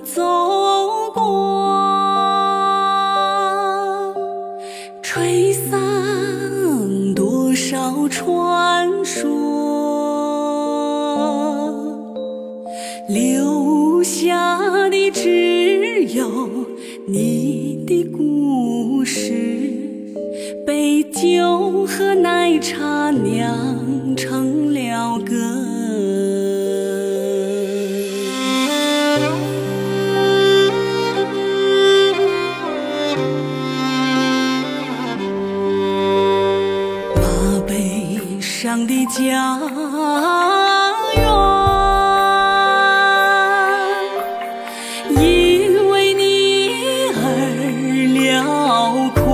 走过吹散多少传说留下的只有你的故事被酒和奶茶酿成了歌。背上的家园，因为你而辽阔，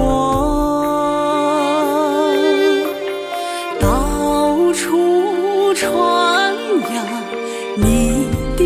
到处传扬你的